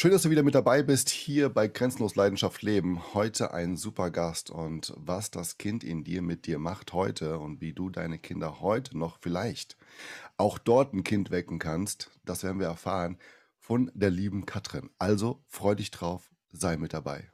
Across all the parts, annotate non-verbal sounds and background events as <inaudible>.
Schön, dass du wieder mit dabei bist hier bei Grenzenlos Leidenschaft Leben. Heute ein super Gast und was das Kind in dir mit dir macht heute und wie du deine Kinder heute noch vielleicht auch dort ein Kind wecken kannst, das werden wir erfahren von der lieben Katrin. Also freu dich drauf, sei mit dabei.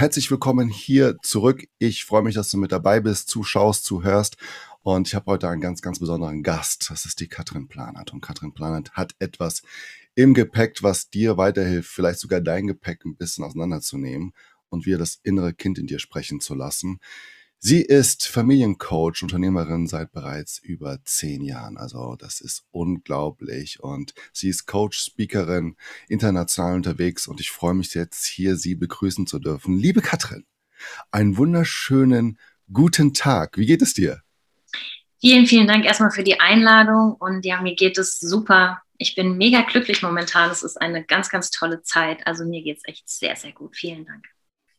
Herzlich willkommen hier zurück. Ich freue mich, dass du mit dabei bist, zuschaust, zuhörst. Und ich habe heute einen ganz, ganz besonderen Gast. Das ist die Katrin Planert. Und Katrin Planert hat etwas im Gepäck, was dir weiterhilft, vielleicht sogar dein Gepäck ein bisschen auseinanderzunehmen und wieder das innere Kind in dir sprechen zu lassen. Sie ist Familiencoach, Unternehmerin seit bereits über zehn Jahren. Also das ist unglaublich. Und sie ist Coach, Speakerin, international unterwegs. Und ich freue mich jetzt hier, Sie begrüßen zu dürfen. Liebe Katrin, einen wunderschönen guten Tag. Wie geht es dir? Vielen, vielen Dank erstmal für die Einladung. Und ja, mir geht es super. Ich bin mega glücklich momentan. Es ist eine ganz, ganz tolle Zeit. Also mir geht es echt sehr, sehr gut. Vielen Dank.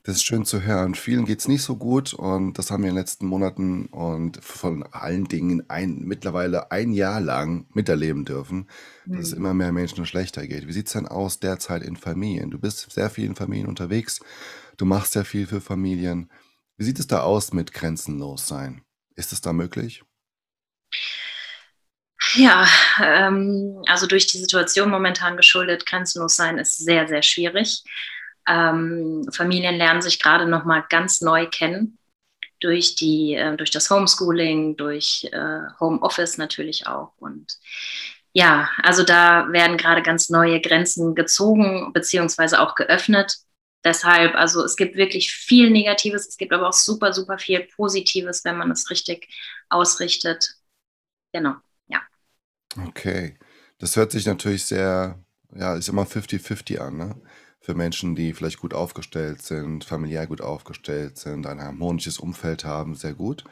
Das ist schön zu hören. Vielen geht es nicht so gut und das haben wir in den letzten Monaten und von allen Dingen ein, mittlerweile ein Jahr lang miterleben dürfen, dass es mhm. immer mehr Menschen schlechter geht. Wie sieht es denn aus derzeit in Familien? Du bist sehr viel in Familien unterwegs, du machst sehr viel für Familien. Wie sieht es da aus mit grenzenlos sein? Ist es da möglich? Ja, ähm, also durch die Situation momentan geschuldet, grenzenlos sein ist sehr, sehr schwierig. Ähm, Familien lernen sich gerade noch mal ganz neu kennen durch die äh, durch das Homeschooling, durch äh, Homeoffice natürlich auch und ja, also da werden gerade ganz neue Grenzen gezogen beziehungsweise auch geöffnet. Deshalb, also es gibt wirklich viel Negatives, es gibt aber auch super, super viel Positives, wenn man es richtig ausrichtet. Genau, ja. Okay, das hört sich natürlich sehr, ja, ist immer 50-50 an, ne? Für Menschen, die vielleicht gut aufgestellt sind, familiär gut aufgestellt sind, ein harmonisches Umfeld haben, sehr gut.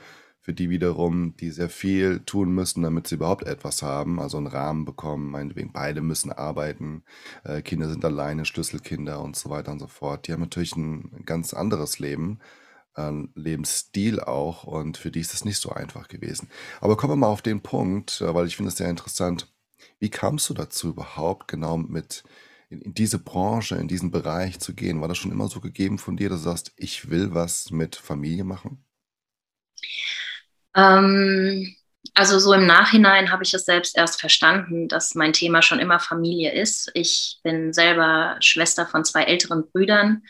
Für die wiederum, die sehr viel tun müssen, damit sie überhaupt etwas haben, also einen Rahmen bekommen, meinetwegen beide müssen arbeiten, äh, Kinder sind alleine, Schlüsselkinder und so weiter und so fort. Die haben natürlich ein ganz anderes Leben, äh, Lebensstil auch und für die ist es nicht so einfach gewesen. Aber kommen wir mal auf den Punkt, äh, weil ich finde es sehr interessant. Wie kamst du dazu überhaupt genau mit in, in diese Branche, in diesen Bereich zu gehen? War das schon immer so gegeben von dir, dass du sagst, ich will was mit Familie machen? Ähm, also so im Nachhinein habe ich es selbst erst verstanden, dass mein Thema schon immer Familie ist. Ich bin selber Schwester von zwei älteren Brüdern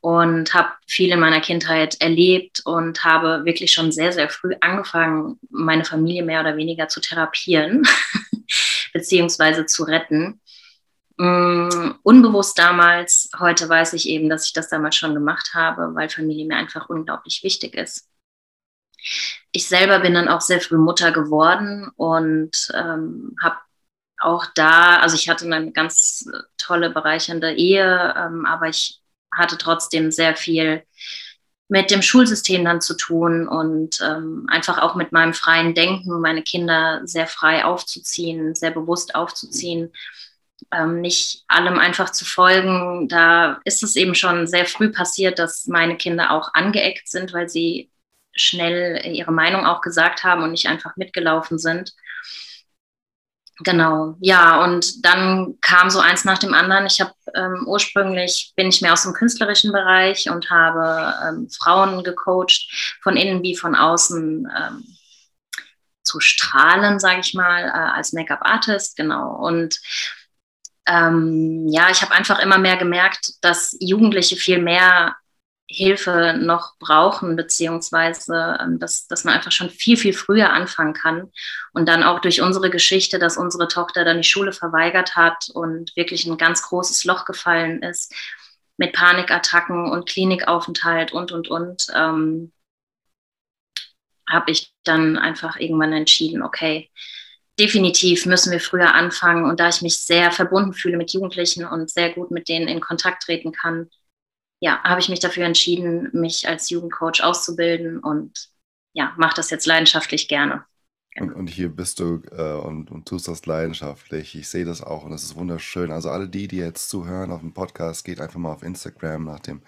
und habe viel in meiner Kindheit erlebt und habe wirklich schon sehr, sehr früh angefangen, meine Familie mehr oder weniger zu therapieren <laughs> beziehungsweise zu retten. Mm, unbewusst damals. Heute weiß ich eben, dass ich das damals schon gemacht habe, weil Familie mir einfach unglaublich wichtig ist. Ich selber bin dann auch sehr früh Mutter geworden und ähm, habe auch da, also ich hatte eine ganz tolle, bereichernde Ehe, ähm, aber ich hatte trotzdem sehr viel mit dem Schulsystem dann zu tun und ähm, einfach auch mit meinem freien Denken, meine Kinder sehr frei aufzuziehen, sehr bewusst aufzuziehen ähm, nicht allem einfach zu folgen. Da ist es eben schon sehr früh passiert, dass meine Kinder auch angeeckt sind, weil sie schnell ihre Meinung auch gesagt haben und nicht einfach mitgelaufen sind. Genau, ja, und dann kam so eins nach dem anderen. Ich habe ähm, ursprünglich bin ich mehr aus dem künstlerischen Bereich und habe ähm, Frauen gecoacht, von innen wie von außen ähm, zu strahlen, sage ich mal, äh, als Make-up-Artist, genau. Und ähm, ja, ich habe einfach immer mehr gemerkt, dass Jugendliche viel mehr Hilfe noch brauchen, beziehungsweise ähm, dass, dass man einfach schon viel, viel früher anfangen kann. Und dann auch durch unsere Geschichte, dass unsere Tochter dann die Schule verweigert hat und wirklich ein ganz großes Loch gefallen ist mit Panikattacken und Klinikaufenthalt und, und, und. Ähm, habe ich dann einfach irgendwann entschieden, okay, definitiv müssen wir früher anfangen. Und da ich mich sehr verbunden fühle mit Jugendlichen und sehr gut mit denen in Kontakt treten kann, ja, habe ich mich dafür entschieden, mich als Jugendcoach auszubilden und ja, mache das jetzt leidenschaftlich gerne. Und, und hier bist du äh, und, und tust das leidenschaftlich. Ich sehe das auch und das ist wunderschön. Also alle die, die jetzt zuhören auf dem Podcast, geht einfach mal auf Instagram nach dem,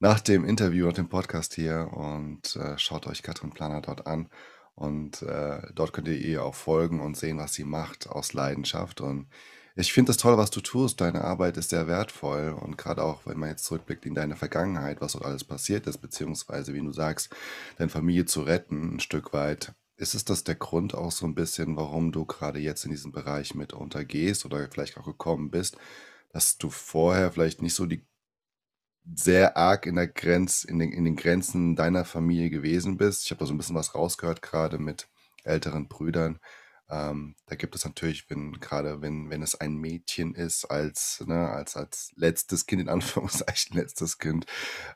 nach dem Interview, nach dem Podcast hier und äh, schaut euch Katrin Planer dort an. Und äh, dort könnt ihr ihr auch folgen und sehen, was sie macht aus Leidenschaft. Und ich finde das toll, was du tust. Deine Arbeit ist sehr wertvoll. Und gerade auch, wenn man jetzt zurückblickt in deine Vergangenheit, was dort alles passiert ist, beziehungsweise, wie du sagst, deine Familie zu retten, ein Stück weit. Ist es das der Grund auch so ein bisschen, warum du gerade jetzt in diesem Bereich mit untergehst oder vielleicht auch gekommen bist, dass du vorher vielleicht nicht so die sehr arg in der Grenz, in den, in den Grenzen deiner Familie gewesen bist. Ich habe da so ein bisschen was rausgehört, gerade mit älteren Brüdern. Ähm, da gibt es natürlich, wenn, gerade wenn, wenn es ein Mädchen ist, als, ne, als, als letztes Kind, in <laughs> Anführungszeichen, letztes Kind,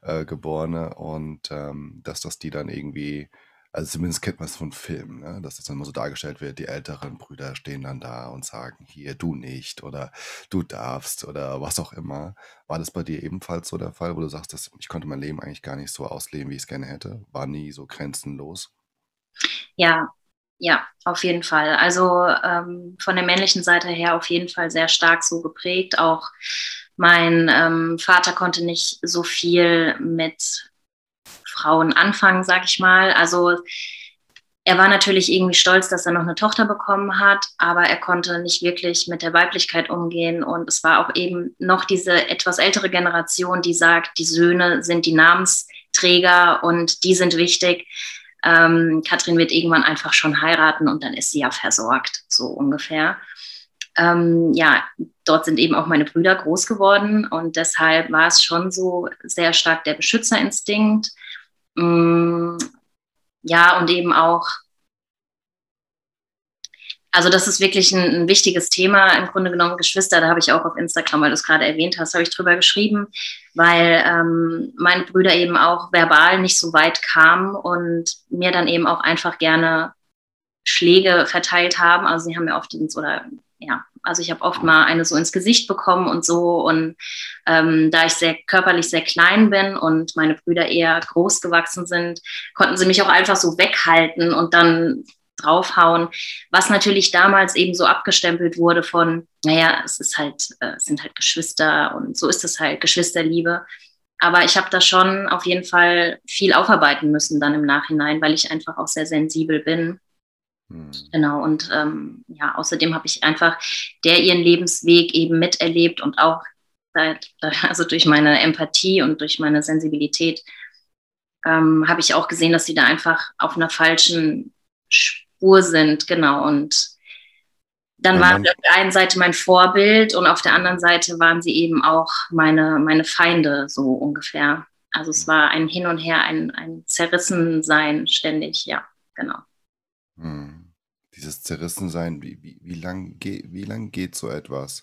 äh, Geborene, und ähm, dass das die dann irgendwie also zumindest kennt man es von Filmen, ne? dass das dann immer so dargestellt wird, die älteren Brüder stehen dann da und sagen, hier, du nicht oder du darfst oder was auch immer. War das bei dir ebenfalls so der Fall, wo du sagst, dass ich konnte mein Leben eigentlich gar nicht so ausleben, wie ich es gerne hätte? War nie so grenzenlos? Ja, ja, auf jeden Fall. Also ähm, von der männlichen Seite her auf jeden Fall sehr stark so geprägt. Auch mein ähm, Vater konnte nicht so viel mit Frauen anfangen, sag ich mal. Also er war natürlich irgendwie stolz, dass er noch eine Tochter bekommen hat, aber er konnte nicht wirklich mit der Weiblichkeit umgehen. Und es war auch eben noch diese etwas ältere Generation, die sagt, die Söhne sind die Namensträger und die sind wichtig. Ähm, Katrin wird irgendwann einfach schon heiraten und dann ist sie ja versorgt, so ungefähr. Ähm, ja, dort sind eben auch meine Brüder groß geworden und deshalb war es schon so sehr stark der Beschützerinstinkt. Mm, ja, und eben auch, also das ist wirklich ein, ein, wichtiges Thema, im Grunde genommen Geschwister, da habe ich auch auf Instagram, weil du es gerade erwähnt hast, habe ich drüber geschrieben, weil ähm, meine Brüder eben auch verbal nicht so weit kamen und mir dann eben auch einfach gerne Schläge verteilt haben. Also sie haben mir oft ins, oder ja, also ich habe oft mal eine so ins Gesicht bekommen und so. Und ähm, da ich sehr körperlich sehr klein bin und meine Brüder eher groß gewachsen sind, konnten sie mich auch einfach so weghalten und dann draufhauen, was natürlich damals eben so abgestempelt wurde von, naja, es ist halt, äh, es sind halt Geschwister und so ist es halt, Geschwisterliebe. Aber ich habe da schon auf jeden Fall viel aufarbeiten müssen dann im Nachhinein, weil ich einfach auch sehr sensibel bin hm. Genau, und ähm, ja, außerdem habe ich einfach der ihren Lebensweg eben miterlebt und auch also durch meine Empathie und durch meine Sensibilität ähm, habe ich auch gesehen, dass sie da einfach auf einer falschen Spur sind, genau. Und dann ja, waren sie auf der einen Seite mein Vorbild und auf der anderen Seite waren sie eben auch meine, meine Feinde, so ungefähr. Also es war ein Hin und Her, ein, ein Zerrissensein ständig, ja, genau. Hm. Dieses Zerrissensein, wie, wie, wie lang, wie lang geht so etwas?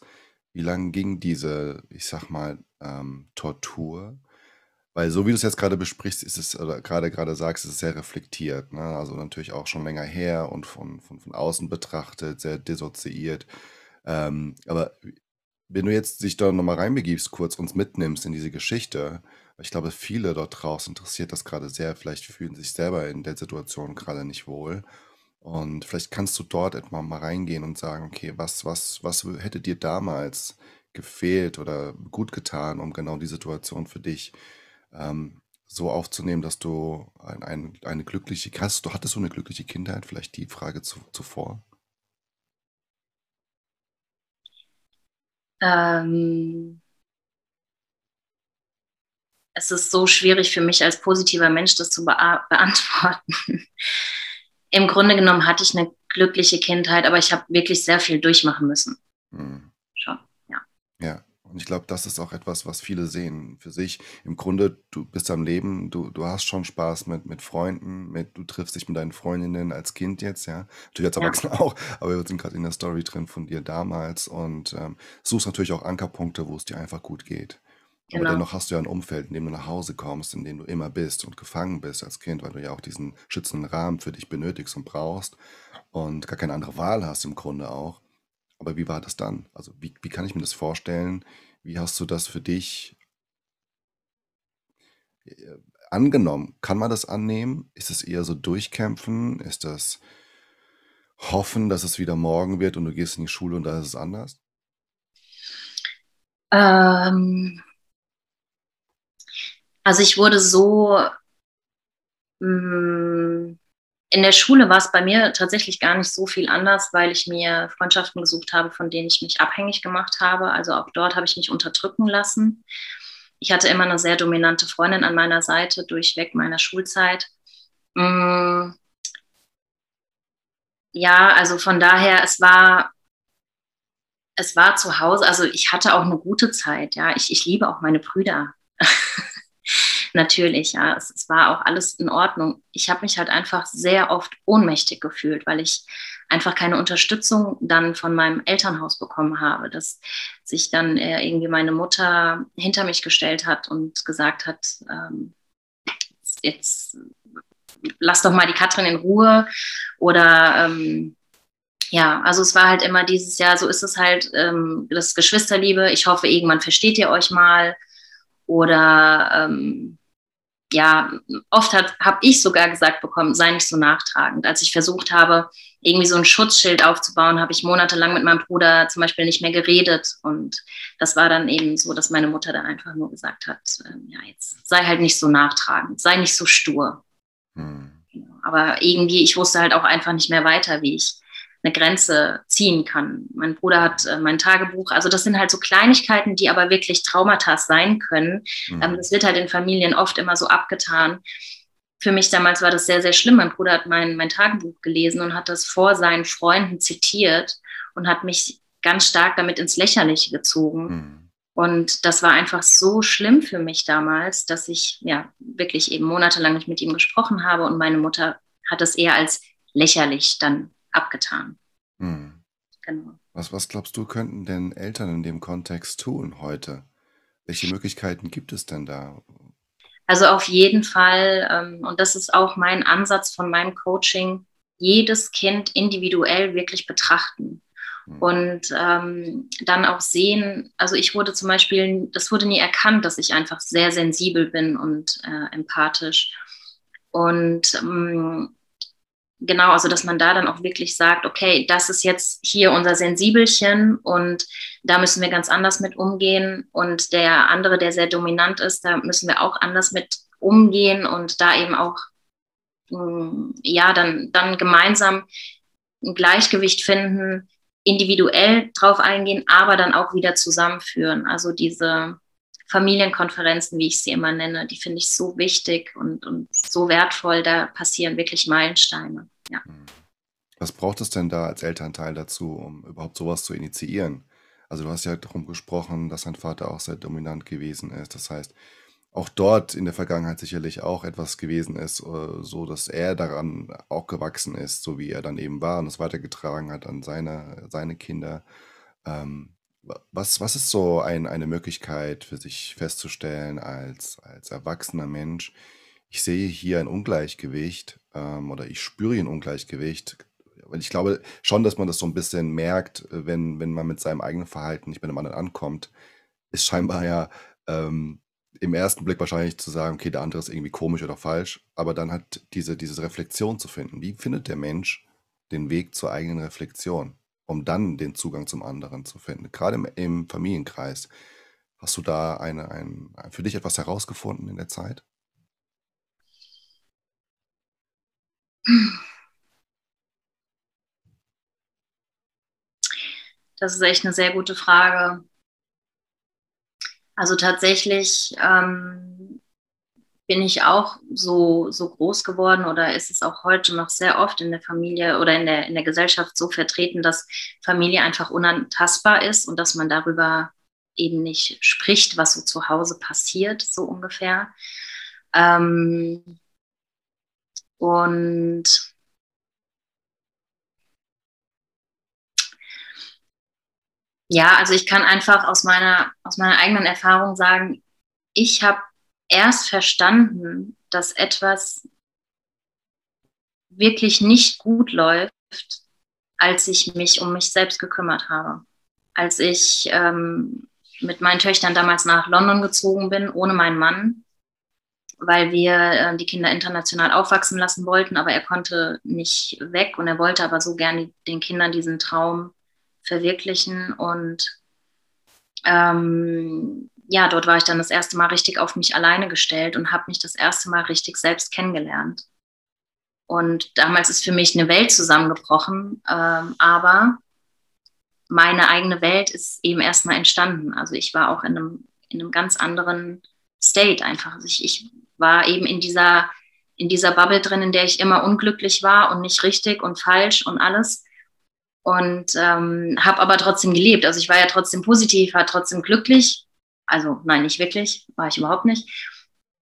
Wie lang ging diese, ich sag mal, ähm, Tortur? Weil so wie du es jetzt gerade besprichst, ist es, oder gerade gerade sagst, ist es sehr reflektiert, ne? Also natürlich auch schon länger her und von, von, von außen betrachtet, sehr dissoziiert. Ähm, aber wenn du jetzt dich da nochmal reinbegibst, kurz uns mitnimmst in diese Geschichte, ich glaube, viele dort draußen interessiert das gerade sehr, vielleicht fühlen sich selber in der Situation gerade nicht wohl. Und vielleicht kannst du dort etwa mal reingehen und sagen, okay, was, was, was hätte dir damals gefehlt oder gut getan, um genau die Situation für dich ähm, so aufzunehmen, dass du ein, ein, eine glückliche, hast du hattest du eine glückliche Kindheit? Vielleicht die Frage zu, zuvor. Ähm, es ist so schwierig für mich als positiver Mensch, das zu beantworten im Grunde genommen hatte ich eine glückliche Kindheit, aber ich habe wirklich sehr viel durchmachen müssen. Mhm. Schon, ja. Ja, und ich glaube, das ist auch etwas, was viele sehen für sich. Im Grunde, du bist am Leben, du, du hast schon Spaß mit, mit Freunden, mit, du triffst dich mit deinen Freundinnen als Kind jetzt, ja. Natürlich als Erwachsener ja. auch, aber wir sind gerade in der Story drin von dir damals und ähm, suchst natürlich auch Ankerpunkte, wo es dir einfach gut geht. Aber genau. dennoch hast du ja ein Umfeld, in dem du nach Hause kommst, in dem du immer bist und gefangen bist als Kind, weil du ja auch diesen schützenden Rahmen für dich benötigst und brauchst und gar keine andere Wahl hast im Grunde auch. Aber wie war das dann? Also wie, wie kann ich mir das vorstellen? Wie hast du das für dich äh, angenommen? Kann man das annehmen? Ist es eher so durchkämpfen? Ist das hoffen, dass es wieder morgen wird und du gehst in die Schule und da ist es anders? Ähm, also ich wurde so, mh, mm, in der Schule war es bei mir tatsächlich gar nicht so viel anders, weil ich mir Freundschaften gesucht habe, von denen ich mich abhängig gemacht habe. Also auch dort habe ich mich unterdrücken lassen. Ich hatte immer eine sehr dominante Freundin an meiner Seite durchweg meiner Schulzeit. Mm, ja, also von daher, es war, es war zu Hause, also ich hatte auch eine gute Zeit, ja. Ich, ich liebe auch meine Brüder. <laughs> Natürlich, ja. Es, es, war auch alles in Ordnung. Ich habe mich halt einfach sehr oft ohnmächtig gefühlt, weil ich einfach keine Unterstützung dann von meinem Elternhaus bekommen habe, dass sich dann äh, irgendwie meine Mutter hinter mich gestellt hat und gesagt hat, ähm, jetzt lass doch mal die Katrin in Ruhe oder ähm, ja, also es war halt immer dieses Jahr, so ist es halt, ähm, das Geschwisterliebe, ich hoffe, irgendwann versteht ihr euch mal oder ähm, ja, oft habe ich sogar gesagt bekommen, sei nicht so nachtragend. Als ich versucht habe, irgendwie so ein Schutzschild aufzubauen, habe ich monatelang mit meinem Bruder zum Beispiel nicht mehr geredet. Und das war dann eben so, dass meine Mutter dann einfach nur gesagt hat, äh, ja, jetzt sei halt nicht so nachtragend, sei nicht so stur. Hm. Aber irgendwie, ich wusste halt auch einfach nicht mehr weiter, wie ich eine Grenze ziehen kann. Mein Bruder hat äh, mein Tagebuch, also das sind halt so Kleinigkeiten, die aber wirklich Traumata sein können. Mhm. Ähm, das wird halt in Familien oft immer so abgetan. Für mich damals war das sehr, sehr schlimm. Mein Bruder hat mein, mein Tagebuch gelesen und hat das vor seinen Freunden zitiert und hat mich ganz stark damit ins Lächerliche gezogen. Mhm. Und das war einfach so schlimm für mich damals, dass ich ja wirklich eben monatelang nicht mit ihm gesprochen habe und meine Mutter hat es eher als lächerlich dann abgetan. Hm. Genau. Was, was glaubst du, könnten denn Eltern in dem Kontext tun heute? Welche Möglichkeiten gibt es denn da? Also auf jeden Fall, ähm, und das ist auch mein Ansatz von meinem Coaching, jedes Kind individuell wirklich betrachten. Hm. Und ähm, dann auch sehen, also ich wurde zum Beispiel, das wurde nie erkannt, dass ich einfach sehr sensibel bin und äh, empathisch. Und ähm, genau, also dass man da dann auch wirklich sagt, okay, das ist jetzt hier unser Sensibelchen und da müssen wir ganz anders mit umgehen. Und der andere, der sehr dominant ist, da müssen wir auch anders mit umgehen und da eben auch, hm, ja, dann, dann gemeinsam ein Gleichgewicht finden, individuell drauf eingehen, aber dann auch wieder zusammenführen. Also diese Familienkonferenzen, wie ich sie immer nenne, die finde ich so wichtig und, und so wertvoll. Da passieren wirklich Meilensteine. Ja. Hm. Was braucht es denn da als Elternteil dazu, um überhaupt sowas zu initiieren? Also du hast ja darum gesprochen, dass dein Vater auch sehr dominant gewesen ist. Das heißt, auch dort in der Vergangenheit sicherlich auch etwas gewesen ist, äh, so dass er daran auch gewachsen ist, so wie er dann eben war und es weitergetragen hat an seine, seine Kinder. Ähm, was, was ist so ein, eine Möglichkeit für sich festzustellen als, als erwachsener Mensch? Ich sehe hier ein Ungleichgewicht ähm, oder ich spüre hier ein Ungleichgewicht. Weil ich glaube schon, dass man das so ein bisschen merkt, wenn, wenn man mit seinem eigenen Verhalten nicht bei einem anderen ankommt, ist scheinbar ja ähm, im ersten Blick wahrscheinlich zu sagen, okay, der andere ist irgendwie komisch oder falsch, aber dann hat diese, diese Reflexion zu finden. Wie findet der Mensch den Weg zur eigenen Reflexion, um dann den Zugang zum anderen zu finden? Gerade im, im Familienkreis. Hast du da eine, ein, für dich etwas herausgefunden in der Zeit? Das ist echt eine sehr gute Frage. Also tatsächlich ähm, bin ich auch so, so groß geworden oder ist es auch heute noch sehr oft in der Familie oder in der, in der Gesellschaft so vertreten, dass Familie einfach unantastbar ist und dass man darüber eben nicht spricht, was so zu Hause passiert, so ungefähr. Ähm, und ja, also ich kann einfach aus meiner, aus meiner eigenen Erfahrung sagen, ich habe erst verstanden, dass etwas wirklich nicht gut läuft, als ich mich um mich selbst gekümmert habe. Als ich ähm, mit meinen Töchtern damals nach London gezogen bin, ohne meinen Mann, weil wir äh, die Kinder international aufwachsen lassen wollten, aber er konnte nicht weg und er wollte aber so gerne den Kindern diesen Traum verwirklichen. Und ähm, ja, dort war ich dann das erste Mal richtig auf mich alleine gestellt und habe mich das erste Mal richtig selbst kennengelernt. Und damals ist für mich eine Welt zusammengebrochen, ähm, aber meine eigene Welt ist eben erstmal entstanden. Also ich war auch in einem, in einem ganz anderen State einfach. Also ich, ich war eben in dieser, in dieser Bubble drin, in der ich immer unglücklich war und nicht richtig und falsch und alles. Und ähm, habe aber trotzdem gelebt. Also ich war ja trotzdem positiv, war trotzdem glücklich. Also nein, nicht wirklich, war ich überhaupt nicht.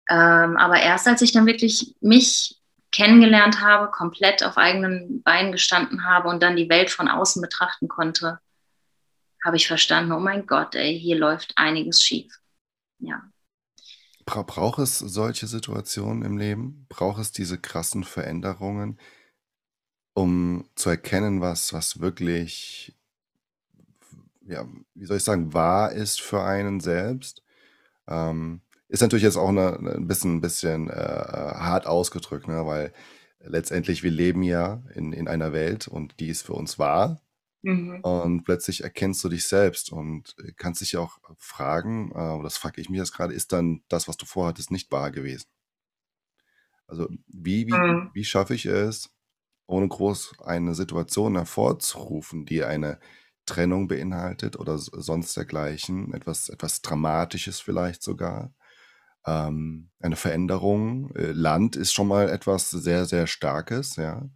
Ähm, aber erst als ich dann wirklich mich kennengelernt habe, komplett auf eigenen Beinen gestanden habe und dann die Welt von außen betrachten konnte, habe ich verstanden, oh mein Gott, ey, hier läuft einiges schief. Ja. Bra braucht es solche Situationen im Leben? Braucht es diese krassen Veränderungen, um zu erkennen, was, was wirklich, ja, wie soll ich sagen, wahr ist für einen selbst? Ähm, ist natürlich jetzt auch eine, ein bisschen, ein bisschen äh, hart ausgedrückt, ne? weil letztendlich wir leben ja in, in einer Welt und die ist für uns wahr. Mhm. Und plötzlich erkennst du dich selbst und äh, kannst dich auch fragen, äh, das frage ich mich jetzt gerade, ist dann das, was du vorhattest, nicht wahr gewesen? Also wie, wie, Mhm. wie schaffe ich es, ohne groß eine Situation hervorzurufen, die eine Trennung beinhaltet oder sonst dergleichen, etwas, etwas Dramatisches vielleicht sogar, ähm, eine Veränderung. Äh, Land ist schon mal etwas sehr, sehr Starkes, ja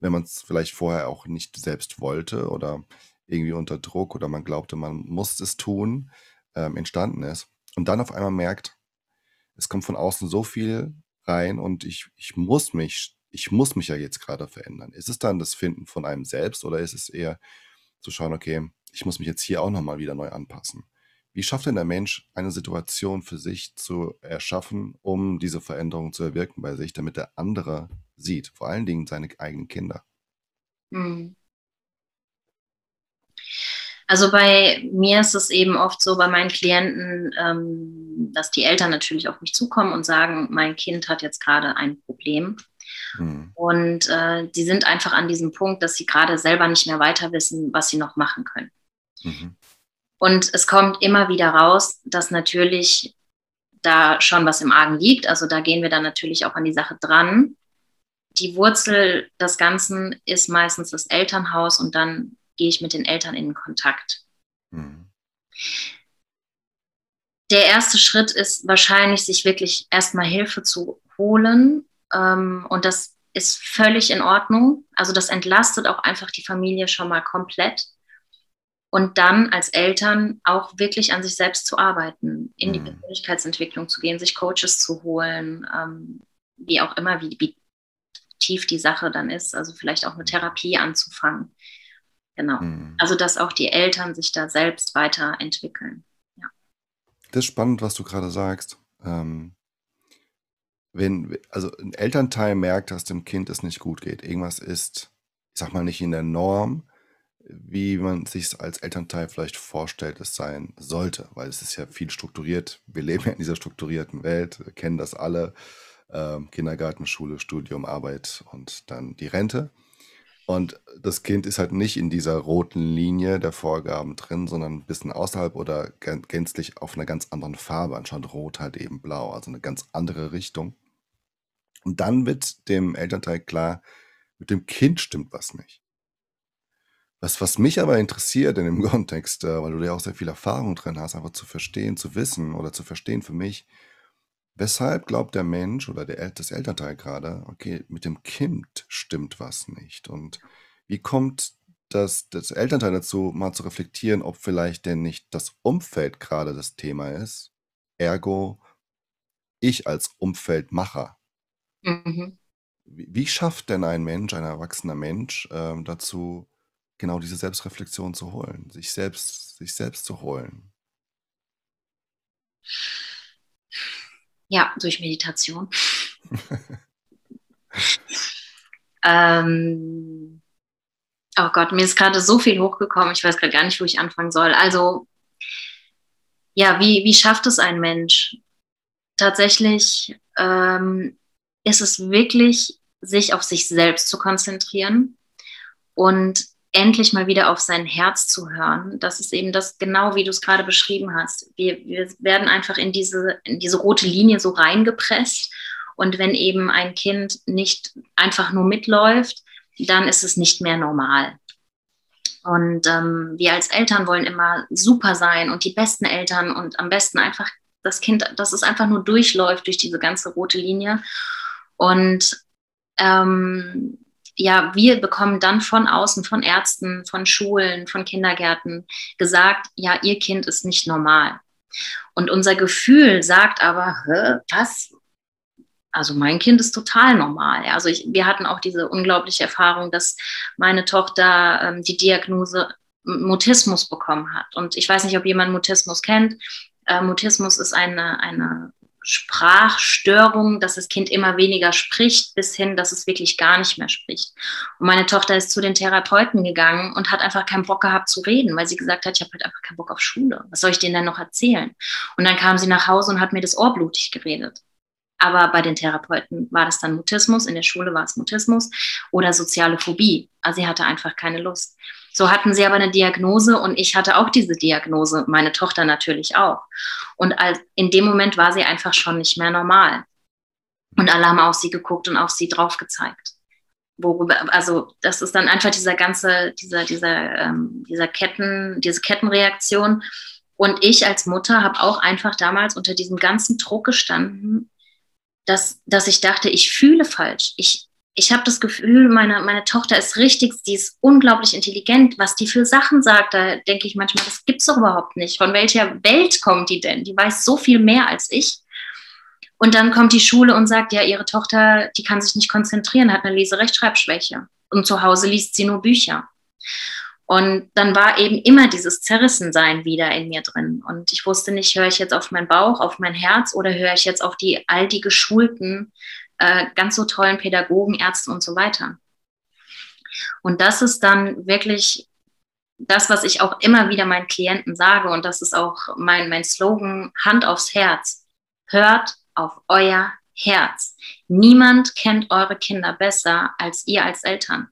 wenn man es vielleicht vorher auch nicht selbst wollte oder irgendwie unter Druck oder man glaubte, man muss es tun, ähm, entstanden ist. Und dann auf einmal merkt, es kommt von außen so viel rein und ich, ich muss mich, ich muss mich ja jetzt gerade verändern. Ist es dann das Finden von einem selbst oder ist es eher zu schauen, okay, ich muss mich jetzt hier auch nochmal wieder neu anpassen? Wie schafft denn der Mensch eine Situation für sich zu erschaffen, um diese Veränderung zu erwirken bei sich, damit der andere sieht, vor allen Dingen seine eigenen Kinder? Hm. Also bei mir ist es eben oft so, bei meinen Klienten, ähm, dass die Eltern natürlich auf mich zukommen und sagen, mein Kind hat jetzt gerade ein Problem. Mhm. Und äh, die sind einfach an diesem Punkt, dass sie gerade selber nicht mehr weiter wissen, was sie noch machen können. Mhm. Und es kommt immer wieder raus, dass natürlich da schon was im Argen liegt. Also da gehen wir dann natürlich auch an die Sache dran. Die Wurzel des Ganzen ist meistens das Elternhaus und dann gehe ich mit den Eltern in Kontakt. Mhm. Der erste Schritt ist wahrscheinlich, sich wirklich erstmal Hilfe zu holen. Ähm, und das ist völlig in Ordnung. Also das entlastet auch einfach die Familie schon mal komplett und dann als Eltern auch wirklich an sich selbst zu arbeiten, in die mhm. Persönlichkeitsentwicklung zu gehen, sich Coaches zu holen, ähm, wie auch immer, wie, wie, tief die Sache dann ist, also vielleicht auch eine Therapie anzufangen. Genau. Mhm. Also, dass auch die Eltern sich da selbst weiterentwickeln. Ja. Das ist spannend, was du gerade sagst. Ähm, wenn, also ein Elternteil merkt, dass dem Kind es nicht gut geht, irgendwas ist, ich sag mal, nicht in der Norm, wie man sich als Elternteil vielleicht vorstellt, es sein sollte, weil es ist ja viel strukturiert. Wir leben ja in dieser strukturierten Welt, kennen das alle. Ähm, Kindergarten, Schule, Studium, Arbeit und dann die Rente. Und das Kind ist halt nicht in dieser roten Linie der Vorgaben drin, sondern ein bisschen außerhalb oder gänzlich auf einer ganz anderen Farbe, anstatt rot halt eben blau, also eine ganz andere Richtung. Und dann wird dem Elternteil klar, mit dem Kind stimmt was nicht. Was, was mich aber interessiert in dem <laughs> Kontext, äh, weil du ja auch sehr viel Erfahrung drin hast, einfach zu verstehen, zu wissen oder zu verstehen für mich, weshalb glaubt der Mensch oder der, das Elternteil gerade, okay, mit dem Kind stimmt was nicht. Und wie kommt das, das Elternteil dazu, mal zu reflektieren, ob vielleicht denn nicht das Umfeld gerade das Thema ist, ergo ich als Umfeldmacher. Mhm. Wie, wie schafft denn ein Mensch, ein erwachsener Mensch, ähm, dazu, genau diese Selbstreflexion zu holen, sich selbst, sich selbst zu holen. Ja, durch Meditation. <laughs> ähm, oh Gott, mir ist gerade so viel hochgekommen, ich weiß gerade gar nicht, wo ich anfangen soll. Also, ja, wie, wie schafft es ein Mensch? Tatsächlich ähm, ist es wirklich, sich auf sich selbst zu konzentrieren und endlich mal wieder auf sein Herz zu hören. Das ist eben das, genau wie du es gerade beschrieben hast. Wir, wir werden einfach in diese, in diese rote Linie so reingepresst. Und wenn eben ein Kind nicht einfach nur mitläuft, dann ist es nicht mehr normal. Und ähm, wir als Eltern wollen immer super sein und die besten Eltern und am besten einfach das Kind, dass es einfach nur durchläuft durch diese ganze rote Linie. Und ähm, ja, wir bekommen dann von außen, von Ärzten, von Schulen, von Kindergärten gesagt, ja, ihr Kind ist nicht normal. Und unser Gefühl sagt aber, Hä, was? Also mein Kind ist total normal. Also ich, wir hatten auch diese unglaubliche Erfahrung, dass meine Tochter ähm, die Diagnose Mutismus bekommen hat. Und ich weiß nicht, ob jemand Mutismus kennt. Äh, Mutismus ist eine, eine Sprachstörung, dass das Kind immer weniger spricht, bis hin, dass es wirklich gar nicht mehr spricht. Und meine Tochter ist zu den Therapeuten gegangen und hat einfach keinen Bock gehabt zu reden, weil sie gesagt hat, ich habe halt einfach keinen Bock auf Schule. Was soll ich denen denn noch erzählen? Und dann kam sie nach Hause und hat mir das Ohr blutig geredet. Aber bei den Therapeuten war das dann Mutismus, in der Schule war es Mutismus oder soziale Phobie. Also sie hatte einfach keine Lust. So hatten sie aber eine Diagnose und ich hatte auch diese Diagnose, meine Tochter natürlich auch. Und in dem Moment war sie einfach schon nicht mehr normal. Und alle haben auf sie geguckt und auf sie drauf gezeigt. Worüber, also das ist dann einfach dieser ganze, dieser, dieser, ähm, dieser Ketten, diese Kettenreaktion. Und ich als Mutter habe auch einfach damals unter diesem ganzen Druck gestanden, dass, dass ich dachte, ich fühle falsch. Ich, ich habe das Gefühl, meine, meine Tochter ist richtig, sie ist unglaublich intelligent. Was die für Sachen sagt, da denke ich manchmal, das gibt es doch überhaupt nicht. Von welcher Welt kommt die denn? Die weiß so viel mehr als ich. Und dann kommt die Schule und sagt, ja, ihre Tochter, die kann sich nicht konzentrieren, hat eine Leserechtschreibschwäche. Und zu Hause liest sie nur Bücher. Und dann war eben immer dieses Zerrissensein wieder in mir drin. Und ich wusste nicht, höre ich jetzt auf meinen Bauch, auf mein Herz oder höre ich jetzt auf die all die geschulten äh, ganz so tollen Pädagogen, Ärzten und so weiter. Und das ist dann wirklich das, was ich auch immer wieder meinen Klienten sage, und das ist auch mein, mein Slogan, Hand aufs Herz. Hört auf euer Herz. Niemand kennt eure Kinder besser als ihr als Eltern.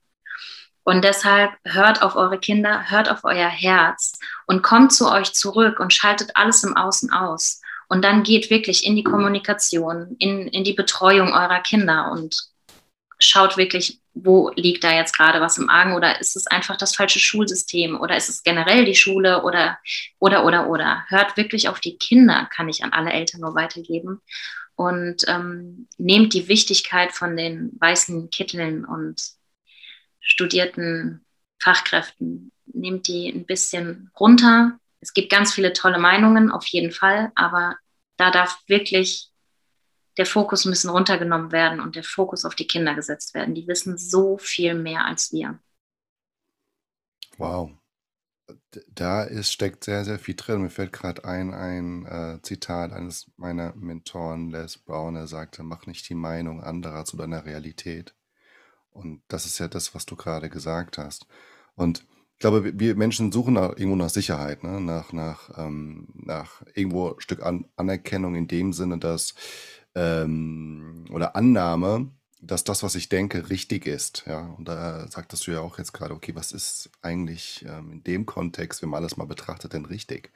Und deshalb hört auf eure Kinder, hört auf euer Herz und kommt zu euch zurück und schaltet alles im Außen aus. Und dann geht wirklich in die Kommunikation, in, in die Betreuung eurer Kinder und schaut wirklich, wo liegt da jetzt gerade was im Argen oder ist es einfach das falsche Schulsystem oder ist es generell die Schule oder, oder, oder, oder. Hört wirklich auf die Kinder, kann ich an alle Eltern nur weitergeben. Und ähm, nehmt die Wichtigkeit von den weißen Kitteln und studierten Fachkräften, nehmt die ein bisschen runter, es gibt ganz viele tolle Meinungen, auf jeden Fall, aber da darf wirklich der Fokus ein bisschen runtergenommen werden und der Fokus auf die Kinder gesetzt werden. Die wissen so viel mehr als wir. Wow. Da ist, steckt sehr, sehr viel drin. Mir fällt gerade ein, ein äh, Zitat eines meiner Mentoren, Les Brown, der sagte, mach nicht die Meinung anderer zu deiner Realität. Und das ist ja das, was du gerade gesagt hast. Und ich glaube, wir Menschen suchen nach, irgendwo nach Sicherheit, ne? nach, nach, ähm, nach irgendwo ein Stück An Anerkennung in dem Sinne, dass ähm, oder Annahme, dass das, was ich denke, richtig ist. Ja, und da sagtest du ja auch jetzt gerade, okay, was ist eigentlich ähm, in dem Kontext, wenn man alles mal betrachtet, denn richtig?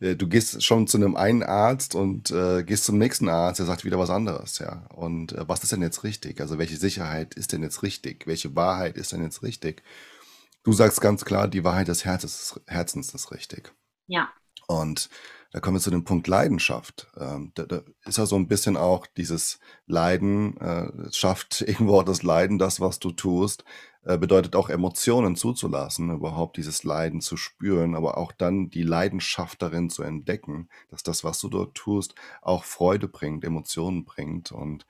Äh, du gehst schon zu einem einen Arzt und äh, gehst zum nächsten Arzt, der sagt wieder was anderes, ja. Und äh, was ist denn jetzt richtig? Also welche Sicherheit ist denn jetzt richtig? Welche Wahrheit ist denn jetzt richtig? Du sagst ganz klar, die Wahrheit des Herzens, Herzens ist richtig. Ja. Und da kommen wir zu dem Punkt Leidenschaft. Ähm, da, da, ist ja so ein bisschen auch dieses Leiden, äh, schafft <laughs> irgendwo auch das Leiden, das, was du tust, äh, bedeutet auch Emotionen zuzulassen, überhaupt dieses Leiden zu spüren, aber auch dann die Leidenschaft darin zu entdecken, dass das, was du dort tust, auch Freude bringt, Emotionen bringt und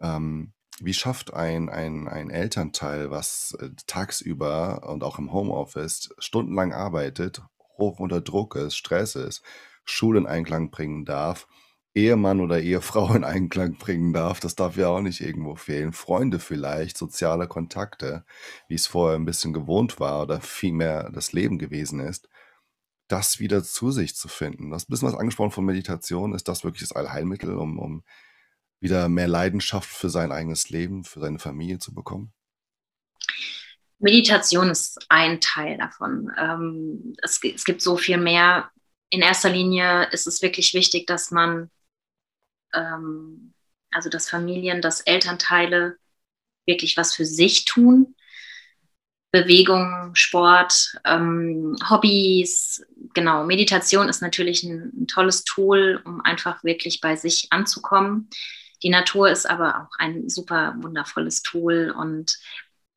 ähm, wie schafft ein, ein, ein Elternteil, was äh, tagsüber und auch im Homeoffice stundenlang arbeitet, hoch unter Druck ist, Stress ist, Schule in Einklang bringen darf, Ehemann oder Ehefrau <laughs> in Einklang bringen darf, das darf ja auch nicht irgendwo fehlen. Freunde vielleicht, soziale Kontakte, wie es vorher ein bisschen gewohnt war oder <laughs> vielmehr das Leben gewesen ist, das wieder zu sich zu finden. Das bisschen was angesprochen von Meditation. Ist das wirklich das Allheilmittel, um, um wieder mehr Leidenschaft für sein eigenes Leben, für seine Familie zu bekommen? Meditation ist ein Teil davon. Ähm, es, gibt so viel mehr. In erster Linie ist es wirklich wichtig, dass man, ähm, also dass Familien, dass Elternteile wirklich was für sich tun. Bewegung, Sport, ähm, Hobbys, genau. Meditation ist natürlich ein, ein, tolles Tool, um einfach wirklich bei sich anzukommen. Die Natur ist aber auch ein super wundervolles Tool und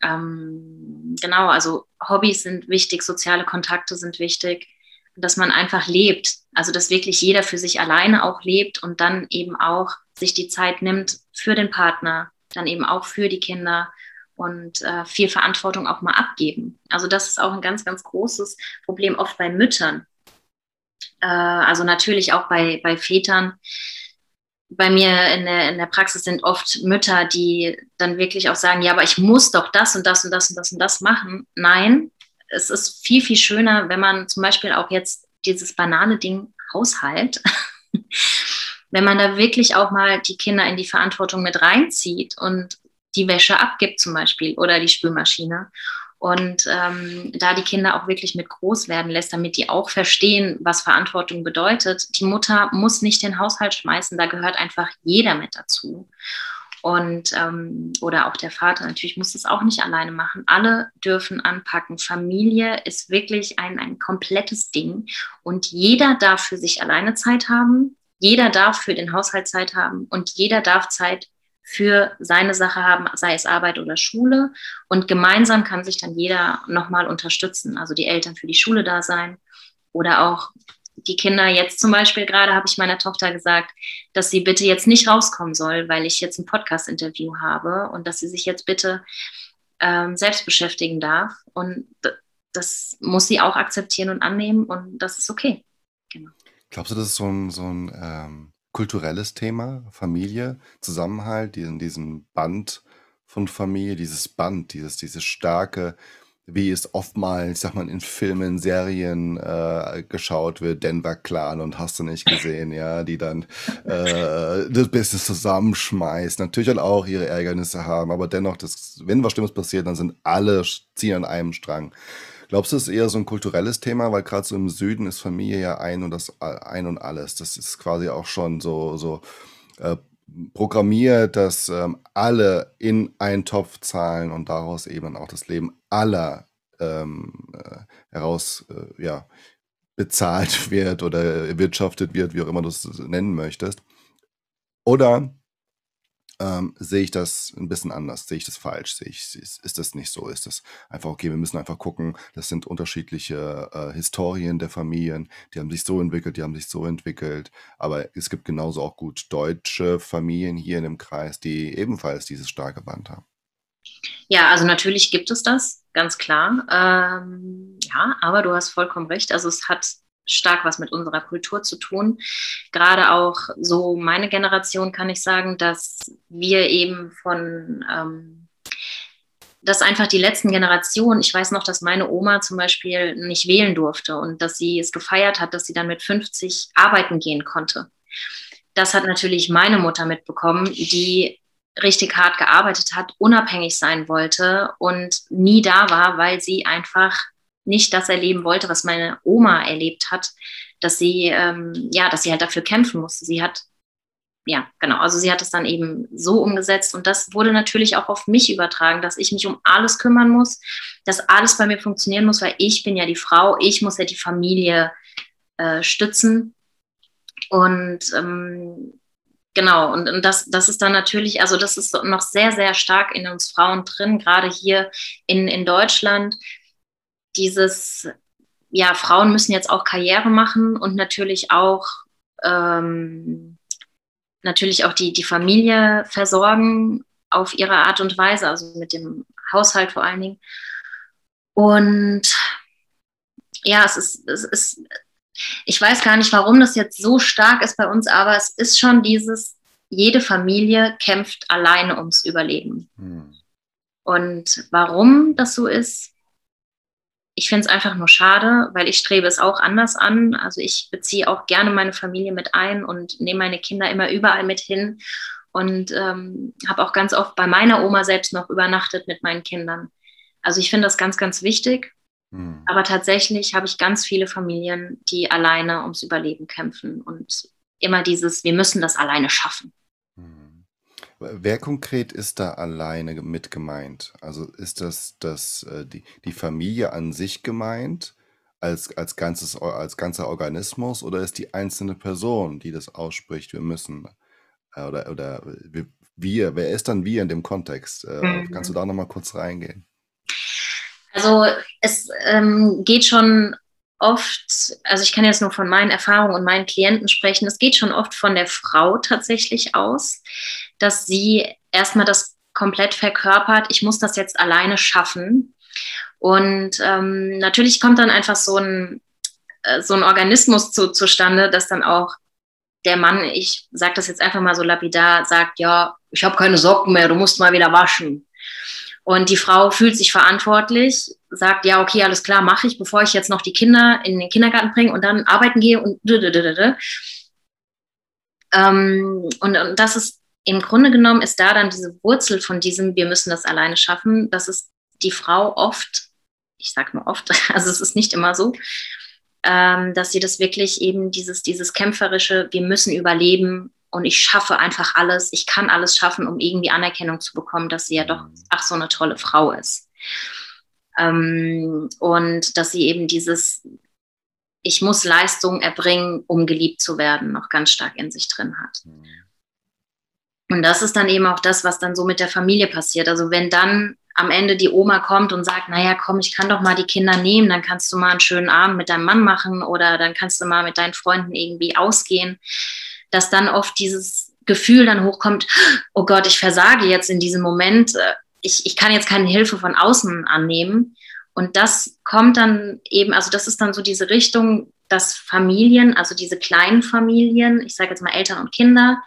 ähm, genau, also Hobbys sind wichtig, soziale Kontakte sind wichtig, dass man einfach lebt, also dass wirklich jeder für sich alleine auch lebt und dann eben auch sich die Zeit nimmt für den Partner, dann eben auch für die Kinder und äh, viel Verantwortung auch mal abgeben. Also das ist auch ein ganz, ganz großes Problem oft bei Müttern. Äh, also natürlich auch bei, bei Vätern, bei mir in der, in der Praxis sind oft Mütter, die dann wirklich auch sagen, ja, aber ich muss doch das und das und das und das und das machen. Nein, es ist viel, viel schöner, wenn man zum Beispiel auch jetzt dieses banale Ding Haushalt, <laughs> wenn man da wirklich auch mal die Kinder in die Verantwortung mit reinzieht und die Wäsche abgibt zum Beispiel oder die Spülmaschine und ähm, da die Kinder auch wirklich mit groß werden lässt, damit die auch verstehen, was Verantwortung bedeutet. Die Mutter muss nicht den Haushalt schmeißen, da gehört einfach jeder mit dazu. Und ähm, oder auch der Vater natürlich muss das auch nicht alleine machen. Alle dürfen anpacken. Familie ist wirklich ein, ein komplettes Ding. Und jeder darf für sich alleine Zeit haben. Jeder darf für den Haushalt Zeit haben und jeder darf Zeit für seine Sache haben, sei es Arbeit oder Schule. Und gemeinsam kann sich dann jeder nochmal unterstützen. Also die Eltern für die Schule da sein oder auch die Kinder jetzt zum Beispiel gerade habe ich meiner Tochter gesagt, dass sie bitte jetzt nicht rauskommen soll, weil ich jetzt ein Podcast-Interview habe und dass sie sich jetzt bitte ähm, selbst beschäftigen darf. Und das muss sie auch akzeptieren und annehmen und das ist okay. Genau. Glaubst du, das ist so ein, so ein ähm, kulturelles Thema, Familie, Zusammenhalt, diesen, diesen Band von Familie, dieses Band, dieses, dieses starke, wie es oftmals, sag mal, in Filmen, Serien äh, geschaut wird, Denver Clan und hast du nicht gesehen, ja, die dann äh, das Business zusammenschmeißt, natürlich dann auch ihre Ärgernisse haben, aber dennoch, das, wenn was Schlimmes passiert, dann sind alle ziehen an einem Strang. Glaubst du, es ist eher so ein kulturelles Thema, weil gerade so im Süden ist Familie ja ein und das ein und alles. Das ist quasi auch schon so, so äh, programmiert, dass ähm, alle in einen Topf zahlen und daraus eben auch das Leben aller ähm, äh, heraus äh, ja, bezahlt <laughs> wird oder erwirtschaftet wird, wie auch immer du es nennen möchtest. Oder ähm, sehe ich das ein bisschen anders, sehe ich das falsch, sehe ich, ist, das nicht so, ist das einfach, okay, wir müssen einfach gucken, das sind unterschiedliche äh, Historien der Familien, die haben sich so entwickelt, die haben sich so entwickelt, aber es gibt genauso auch gut deutsche Familien hier in dem Kreis, die ebenfalls dieses starke Band haben. Ja, also natürlich gibt es das, ganz klar. Ähm, ja, aber du hast vollkommen recht. Also es hat stark was mit unserer Kultur zu tun. Gerade auch so meine Generation kann ich sagen, dass wir eben von, ähm, dass einfach die letzten Generationen, ich weiß noch, dass meine Oma zum Beispiel nicht wählen durfte und dass sie es gefeiert hat, dass sie dann mit 50 arbeiten gehen konnte. Das hat natürlich meine Mutter mitbekommen, die richtig hart gearbeitet hat, unabhängig sein wollte und nie da war, weil sie einfach nicht das erleben wollte, was meine Oma erlebt hat, dass sie, ähm, ja, dass sie halt dafür kämpfen musste. Sie hat, ja, genau, also sie hat es dann eben so umgesetzt und das wurde natürlich auch auf mich übertragen, dass ich mich um alles kümmern muss, dass alles bei mir funktionieren muss, weil ich bin ja die Frau, ich muss ja die Familie äh, stützen und ähm, genau, und, und, das, das ist dann natürlich, also das ist noch sehr, sehr stark in uns Frauen drin, gerade hier in, in Deutschland, dieses, ja, Frauen müssen jetzt auch Karriere machen und natürlich auch, ähm, natürlich auch die, die Familie versorgen auf ihre Art und Weise, also mit dem Haushalt vor allen Dingen. Und ja, es ist, es ist, ich weiß gar nicht, warum das jetzt so stark ist bei uns, aber es ist schon dieses, jede Familie kämpft alleine ums Überleben. Hm. Und warum das so ist, ich finde es einfach nur schade, weil ich strebe es auch anders an. Also ich beziehe auch gerne meine Familie mit ein und nehme meine Kinder immer überall mit hin und ähm, habe auch ganz oft bei meiner Oma selbst noch übernachtet mit meinen Kindern. Also ich finde das ganz, ganz wichtig. Mhm. Aber tatsächlich habe ich ganz viele Familien, die alleine ums Überleben kämpfen und immer dieses, wir müssen das alleine schaffen. Wer konkret ist da alleine mit gemeint? Also ist das, das äh, die, die Familie an sich gemeint als, als, ganzes, als ganzer Organismus oder ist die einzelne Person, die das ausspricht, wir müssen? Äh, oder, oder wir, wer ist dann wir in dem Kontext? Mhm. Kannst du da nochmal kurz reingehen? Also es ähm, geht schon oft, also ich kann jetzt nur von meinen Erfahrungen und meinen Klienten sprechen, es geht schon oft von der Frau tatsächlich aus, dass sie erstmal das komplett verkörpert, ich muss das jetzt alleine schaffen. Und ähm, natürlich kommt dann einfach so ein, äh, so ein Organismus zu, zustande, dass dann auch der Mann, ich sage das jetzt einfach mal so lapidar, sagt, ja, ich habe keine Socken mehr, du musst mal wieder waschen. Und die Frau fühlt sich verantwortlich, sagt, ja, okay, alles klar, mache ich, bevor ich jetzt noch die Kinder in den Kindergarten bringe und dann arbeiten gehe und ähm, und, und das ist im Grunde genommen ist da dann diese Wurzel von diesem, wir müssen das alleine schaffen, dass es die Frau oft, ich sage nur oft, <laughs> also es ist nicht immer so, ähm, dass sie das wirklich eben dieses, dieses kämpferische, wir müssen überleben und ich schaffe einfach alles, ich kann alles schaffen, um irgendwie Anerkennung zu bekommen, dass sie ja doch, mhm. ach, so eine tolle Frau ist. Ähm, und dass sie eben dieses, ich muss Leistung erbringen, um geliebt zu werden, noch ganz stark in sich drin hat. Und das ist dann eben auch das, was dann so mit der Familie passiert. Also wenn dann am Ende die Oma kommt und sagt, naja, komm, ich kann doch mal die Kinder nehmen, dann kannst du mal einen schönen Abend mit deinem Mann machen oder dann kannst du mal mit deinen Freunden irgendwie ausgehen, dass dann oft dieses Gefühl dann hochkommt, oh Gott, ich versage jetzt in diesem Moment, äh, ich, ich kann jetzt keine Hilfe von außen annehmen. Und das kommt dann eben, also das ist dann so diese Richtung, dass Familien, also diese kleinen Familien, ich sage jetzt mal Eltern und Kinder,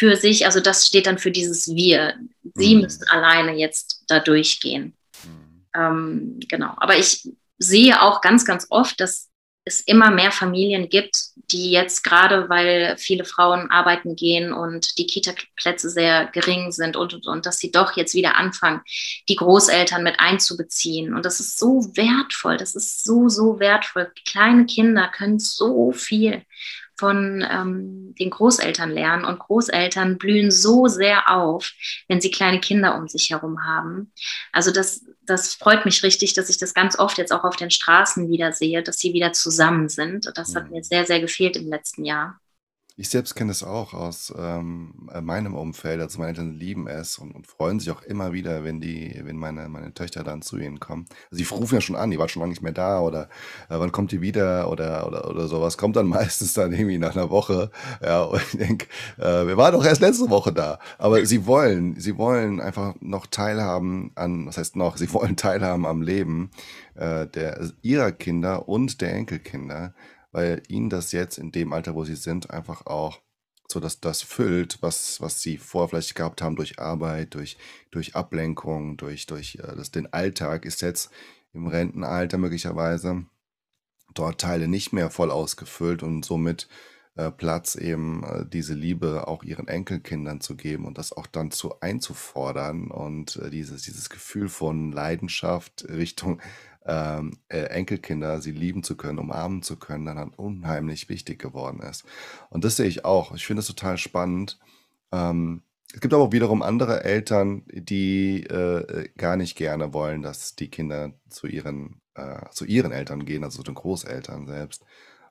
für sich, also das steht dann für dieses Wir. Sie mhm. müssen alleine jetzt da durchgehen. Mhm. Ähm, genau. Aber ich sehe auch ganz, ganz oft, dass es immer mehr Familien gibt, die jetzt gerade, weil viele Frauen arbeiten gehen und die Kita-Plätze sehr gering sind und, und, und, dass sie doch jetzt wieder anfangen, die Großeltern mit einzubeziehen. Und das ist so wertvoll, das ist so, so wertvoll. Kleine Kinder können so viel von ähm, den Großeltern lernen. Und Großeltern blühen so sehr auf, wenn sie kleine Kinder um sich herum haben. Also das, das freut mich richtig, dass ich das ganz oft jetzt auch auf den Straßen wieder sehe, dass sie wieder zusammen sind. Das hat mhm. mir sehr, sehr gefehlt im letzten Jahr. Ich selbst kenne es auch aus ähm, äh, meinem Umfeld. Also meine Eltern lieben es und, und freuen sich auch immer wieder, wenn die, wenn meine, meine Töchter dann zu ihnen kommen. Also die rufen ja schon an, die war schon lange nicht mehr da oder äh, wann kommt die wieder oder, oder, oder sowas. Kommt dann <laughs> meistens dann irgendwie nach einer Woche. Ja, und ich denke, äh, wir waren doch erst letzte Woche da. Aber sie wollen, sie wollen einfach noch teilhaben an, was heißt noch, sie wollen teilhaben am Leben äh, der ihrer Kinder und der Enkelkinder weil ihnen das jetzt in dem Alter, wo sie sind, einfach auch so dass das füllt, was, was sie vorher vielleicht gehabt haben durch Arbeit, durch, durch Ablenkung, durch, durch äh, das, den Alltag, ist jetzt im Rentenalter möglicherweise dort Teile nicht mehr voll ausgefüllt und somit äh, Platz eben äh, diese Liebe auch ihren Enkelkindern zu geben und das auch dann zu einzufordern und äh, dieses, dieses Gefühl von Leidenschaft Richtung ähm, äh, Enkelkinder, sie lieben zu können, umarmen zu können, dann halt unheimlich wichtig geworden ist. Und das sehe ich auch. Ich finde es total spannend. Ähm, es gibt aber auch wiederum andere Eltern, die äh, gar nicht gerne wollen, dass die Kinder zu ihren, äh, zu ihren Eltern gehen, also zu den Großeltern selbst.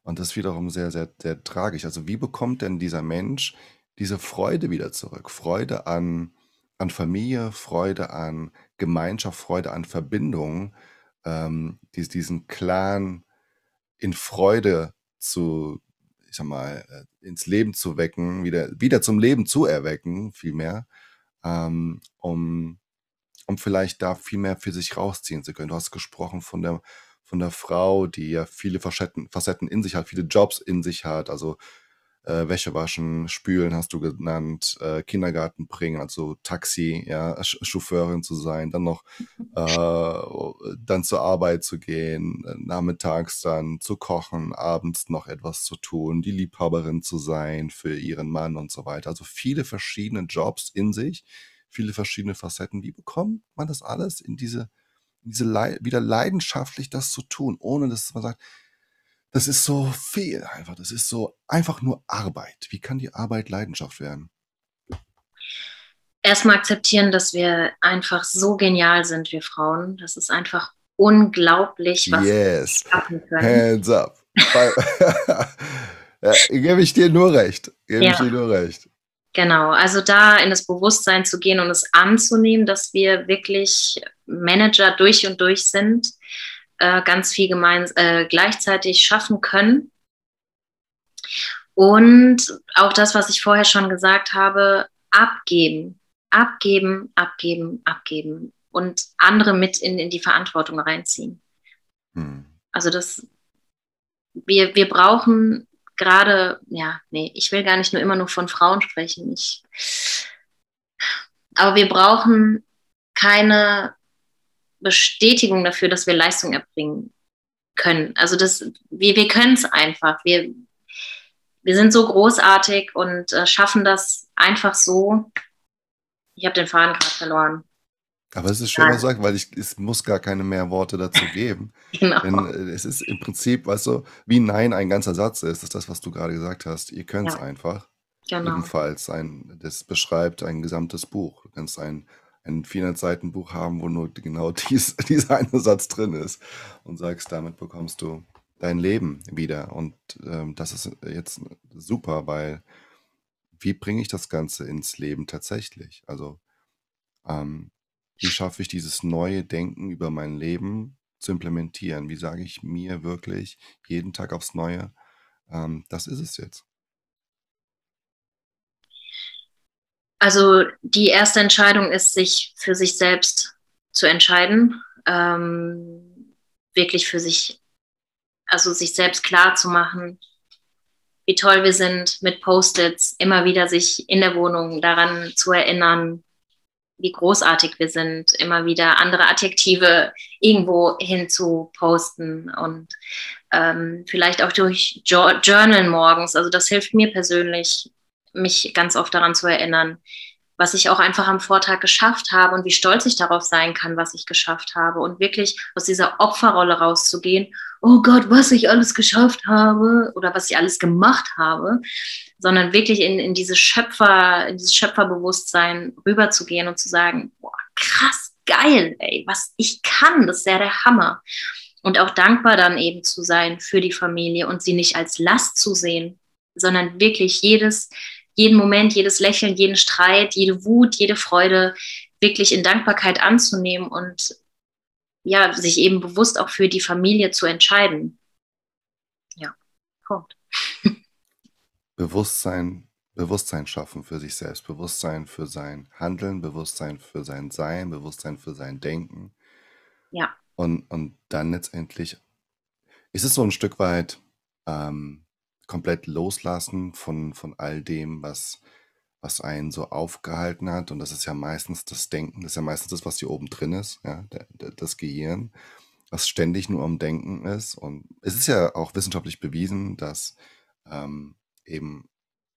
Und das ist wiederum sehr, sehr, sehr tragisch. Also wie bekommt denn dieser Mensch diese Freude wieder zurück? Freude an, an Familie, Freude an Gemeinschaft, Freude an Verbindung, ähm, dies, diesen Clan in Freude zu, ich sag mal, äh, ins Leben zu wecken, wieder, wieder zum Leben zu erwecken, vielmehr, ähm, um, um vielleicht da viel mehr für sich rausziehen zu können. Du hast gesprochen von der, von der Frau, die ja viele Facetten, Facetten in sich hat, viele Jobs in sich hat, also äh, Wäsche waschen, spülen hast du genannt, äh, Kindergarten bringen, also Taxi, ja, Sch Chauffeurin zu sein, dann noch <laughs> äh, dann zur Arbeit zu gehen, äh, nachmittags dann zu kochen, abends noch etwas zu tun, die Liebhaberin zu sein für ihren Mann und so weiter. Also viele verschiedene Jobs in sich, viele verschiedene Facetten. Wie bekommt man das alles in diese, in diese Lei wieder leidenschaftlich das zu tun, ohne dass man sagt, das ist so viel einfach. Das ist so einfach nur Arbeit. Wie kann die Arbeit Leidenschaft werden? Erstmal akzeptieren, dass wir einfach so genial sind, wir Frauen. Das ist einfach unglaublich, was yes. wir schaffen können. Hands up. <laughs> ja, gebe ich dir nur recht. Gebe ja. ich dir nur recht. Genau, also da in das Bewusstsein zu gehen und es anzunehmen, dass wir wirklich Manager durch und durch sind äh, ganz viel gemein, äh, gleichzeitig schaffen können. Und auch das, was ich vorher schon gesagt habe, abgeben, abgeben, abgeben, abgeben und andere mit in, in die Verantwortung reinziehen. Hm. Also das, wir, wir brauchen gerade, ja, nee, ich will gar nicht nur immer nur von Frauen sprechen. Ich, aber wir brauchen keine Bestätigung dafür, dass wir Leistung erbringen können. Also das, wir, wir können es einfach. Wir, wir sind so großartig und äh, schaffen das einfach so. Ich habe den Faden gerade verloren. Aber es ist schön, was du sagst, weil ich, es muss gar keine mehr Worte dazu geben. <laughs> genau. Denn äh, es ist im Prinzip, weißt du, wie Nein ein ganzer Satz ist, ist das, was du gerade gesagt hast. Ihr könnt es ja. einfach. Genau. Ebenfalls ein, das beschreibt ein gesamtes Buch. Du kannst ein ein 400-Seiten-Buch haben, wo nur genau <laughs> dies, dieser eine Satz drin ist und sagst, damit bekommst du dein Leben wieder. Und ähm, das ist jetzt super, weil wie bringe ich das Ganze ins Leben tatsächlich? Also ähm, wie schaffe ich dieses neue Denken über mein Leben zu implementieren? Wie sage ich mir wirklich jeden Tag aufs Neue, ähm, das ist es jetzt? Also die erste Entscheidung ist, sich für sich selbst zu entscheiden, ähm, wirklich für sich, also sich selbst klar zu machen, wie toll wir sind mit Post-its, immer wieder sich in der Wohnung daran zu erinnern, wie großartig wir sind, immer wieder andere Adjektive irgendwo hin zu posten und ähm, vielleicht auch durch Journal morgens. Also das hilft mir persönlich mich ganz oft daran zu erinnern, was ich auch einfach am Vortag geschafft habe und wie stolz ich darauf sein kann, was ich geschafft habe und wirklich aus dieser Opferrolle rauszugehen, oh Gott, was ich alles geschafft habe oder was ich alles gemacht habe, sondern wirklich in, in diese Schöpfer, in dieses Schöpferbewusstsein rüberzugehen und zu sagen, boah, krass, geil, ey, was ich kann, das ist ja der Hammer. Und auch dankbar dann eben zu sein für die Familie und sie nicht als Last zu sehen, sondern wirklich jedes, jeden Moment, jedes Lächeln, jeden Streit, jede Wut, jede Freude wirklich in Dankbarkeit anzunehmen und ja, sich eben bewusst auch für die Familie zu entscheiden. Ja, Punkt. <laughs> Bewusstsein, Bewusstsein schaffen für sich selbst, Bewusstsein für sein Handeln, Bewusstsein für sein Sein, Bewusstsein für sein Denken. Ja. Und, und dann letztendlich ist es so ein Stück weit ähm, komplett loslassen von, von all dem, was, was einen so aufgehalten hat. Und das ist ja meistens das Denken, das ist ja meistens das, was hier oben drin ist, ja, der, der, das Gehirn, was ständig nur am Denken ist. Und es ist ja auch wissenschaftlich bewiesen, dass ähm, eben,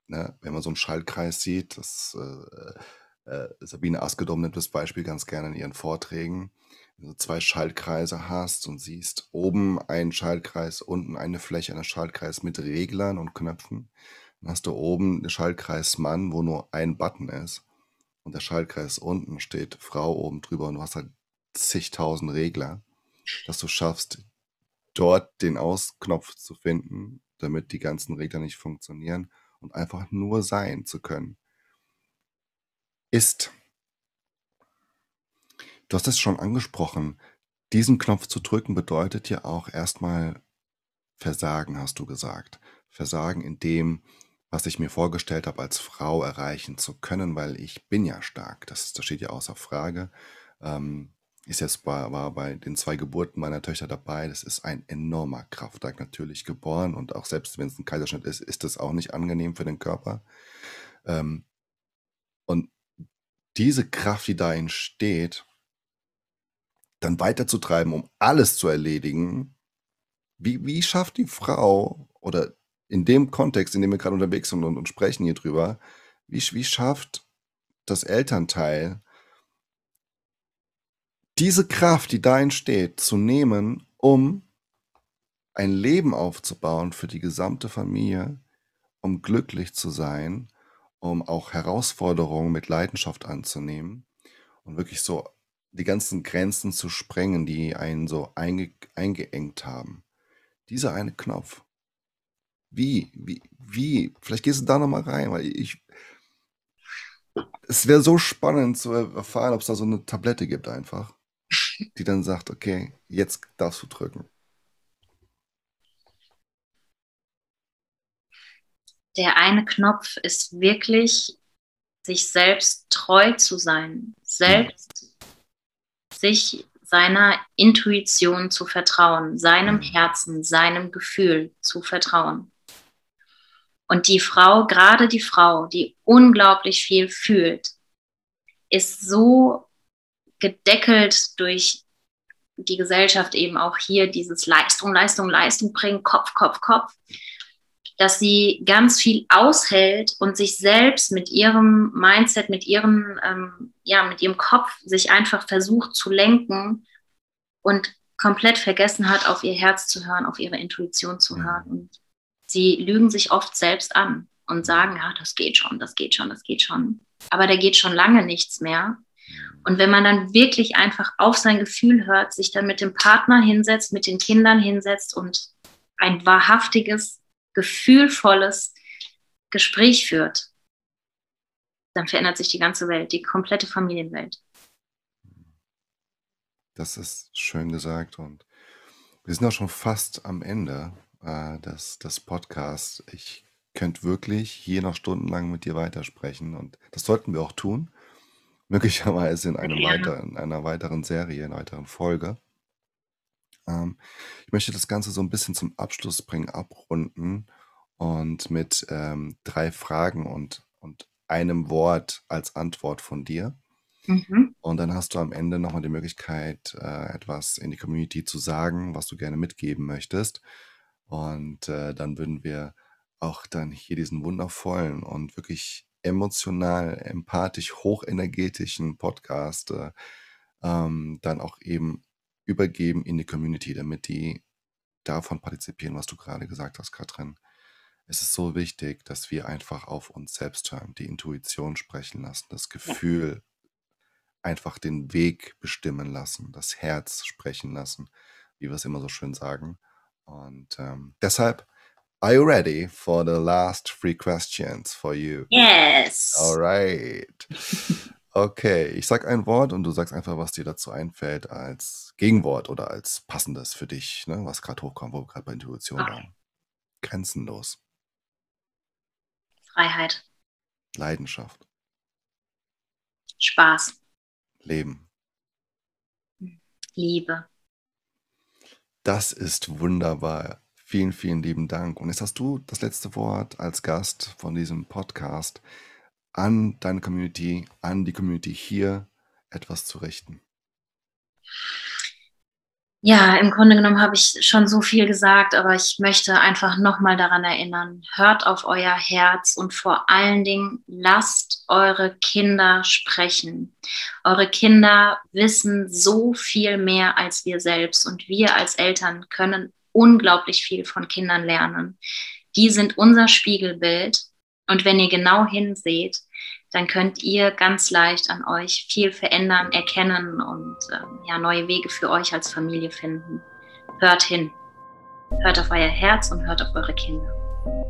ne, wenn man so einen Schaltkreis sieht, das äh, äh, Sabine Askedom nimmt das Beispiel ganz gerne in ihren Vorträgen, du zwei Schaltkreise hast und siehst oben einen Schaltkreis, unten eine Fläche, einen Schaltkreis mit Reglern und Knöpfen, dann hast du oben den Schaltkreis Mann, wo nur ein Button ist und der Schaltkreis unten steht Frau oben drüber und du hast halt zigtausend Regler, dass du schaffst, dort den Ausknopf zu finden, damit die ganzen Regler nicht funktionieren und einfach nur sein zu können. Ist Du hast es schon angesprochen. Diesen Knopf zu drücken bedeutet ja auch erstmal Versagen, hast du gesagt. Versagen in dem, was ich mir vorgestellt habe, als Frau erreichen zu können, weil ich bin ja stark. Das, das steht ja außer Frage. Ähm, ist jetzt bei, war bei den zwei Geburten meiner Töchter dabei. Das ist ein enormer Kraftakt natürlich geboren und auch selbst wenn es ein Kaiserschnitt ist, ist das auch nicht angenehm für den Körper. Ähm, und diese Kraft, die da entsteht, dann weiterzutreiben, um alles zu erledigen, wie, wie schafft die Frau oder in dem Kontext, in dem wir gerade unterwegs sind und, und sprechen hier drüber, wie, wie schafft das Elternteil, diese Kraft, die da entsteht, zu nehmen, um ein Leben aufzubauen für die gesamte Familie, um glücklich zu sein, um auch Herausforderungen mit Leidenschaft anzunehmen und wirklich so die ganzen Grenzen zu sprengen, die einen so einge eingeengt haben. Dieser eine Knopf. Wie, wie, wie? Vielleicht gehst du da nochmal rein, weil ich. Es wäre so spannend zu erfahren, ob es da so eine Tablette gibt einfach die dann sagt, okay, jetzt darfst du drücken? Der eine Knopf ist wirklich, sich selbst treu zu sein, selbst mhm. Sich seiner Intuition zu vertrauen, seinem mhm. Herzen, seinem Gefühl zu vertrauen. Und die Frau, gerade die Frau, die unglaublich viel fühlt, ist so gedeckelt durch die Gesellschaft eben auch hier dieses Leistung, Leistung, Leistung bringen, Kopf, Kopf, Kopf, dass sie ganz viel aushält und sich selbst mit ihrem Mindset, mit ihrem, ähm, ja, mit ihrem Kopf sich einfach versucht zu lenken und komplett vergessen hat, auf ihr Herz zu hören, auf ihre Intuition zu hören. Und sie lügen sich oft selbst an und sagen, ja, das geht schon, das geht schon, das geht schon. Aber da geht schon lange nichts mehr. Und wenn man dann wirklich einfach auf sein Gefühl hört, sich dann mit dem Partner hinsetzt, mit den Kindern hinsetzt und ein wahrhaftiges, gefühlvolles Gespräch führt, dann verändert sich die ganze Welt, die komplette Familienwelt. Das ist schön gesagt und wir sind auch schon fast am Ende äh, des, des Podcasts. Ich könnte wirklich hier noch stundenlang mit dir weitersprechen und das sollten wir auch tun. Möglicherweise in einem Gerne. in einer weiteren Serie, in einer weiteren Folge. Ähm, ich möchte das Ganze so ein bisschen zum Abschluss bringen, abrunden und mit, ähm, 3 Fragen und und einem Wort als Antwort von dir. Mhm. Und dann hast du am Ende noch mal die Möglichkeit, äh, etwas in die Community zu sagen, was du gerne mitgeben möchtest. Und, äh, dann würden wir auch dann hier diesen wundervollen und wirklich emotional, empathisch, hochenergetischen Podcast äh, ähm, dann auch eben übergeben in die Community, damit die davon partizipieren, was du gerade gesagt hast, Katrin. Es ist so wichtig, dass wir einfach auf uns selbst hören, die Intuition sprechen lassen, das Gefühl einfach den Weg bestimmen lassen, das Herz sprechen lassen, wie wir es immer so schön sagen. Und ähm, deshalb Are you ready for the last three questions for you? Yes. All right. <laughs> Okay, ich sag ein Wort und du sagst einfach, was dir dazu einfällt als Gegenwort oder als passendes für dich, ne, was gerade hochkommt, wo wir gerade bei Intuition Okay. waren. Grenzenlos. Freiheit, Leidenschaft. Spaß, Leben. Liebe. Das ist wunderbar. Vielen, vielen lieben Dank. Und jetzt hast du das letzte Wort als Gast von diesem Podcast an deine Community, an die Community hier etwas zu richten. Ja, im Grunde genommen habe ich schon so viel gesagt, aber ich möchte einfach nochmal daran erinnern, hört auf euer Herz und vor allen Dingen lasst eure Kinder sprechen. Eure Kinder wissen so viel mehr als wir selbst und wir als Eltern können unglaublich viel von Kindern lernen. Die sind unser Spiegelbild und wenn ihr genau hinseht, dann könnt ihr ganz leicht an euch viel verändern, erkennen und ähm, ja, neue Wege für euch als Familie finden. Hört hin. Hört auf euer Herz und hört auf eure Kinder.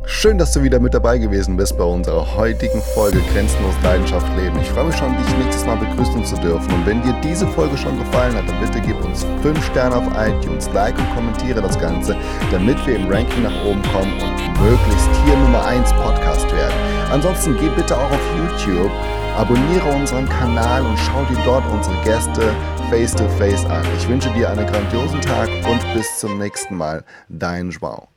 Schön, dass du wieder mit dabei gewesen bist bei unserer heutigen Folge Grenzenlos Leidenschaft leben. Ich freue mich schon, dich nächstes Mal begrüßen zu dürfen. Und wenn dir diese Folge schon gefallen hat, dann bitte gib uns 5 Sterne auf iTunes, like und kommentiere das Ganze, damit wir im Ranking nach oben kommen und möglichst hier Nummer 1 Podcast werden. Ansonsten geh bitte auch auf YouTube, abonniere unseren Kanal und schau dir dort unsere Gäste face to face an. Ich wünsche dir einen grandiosen Tag und bis zum nächsten Mal. Dein Joao.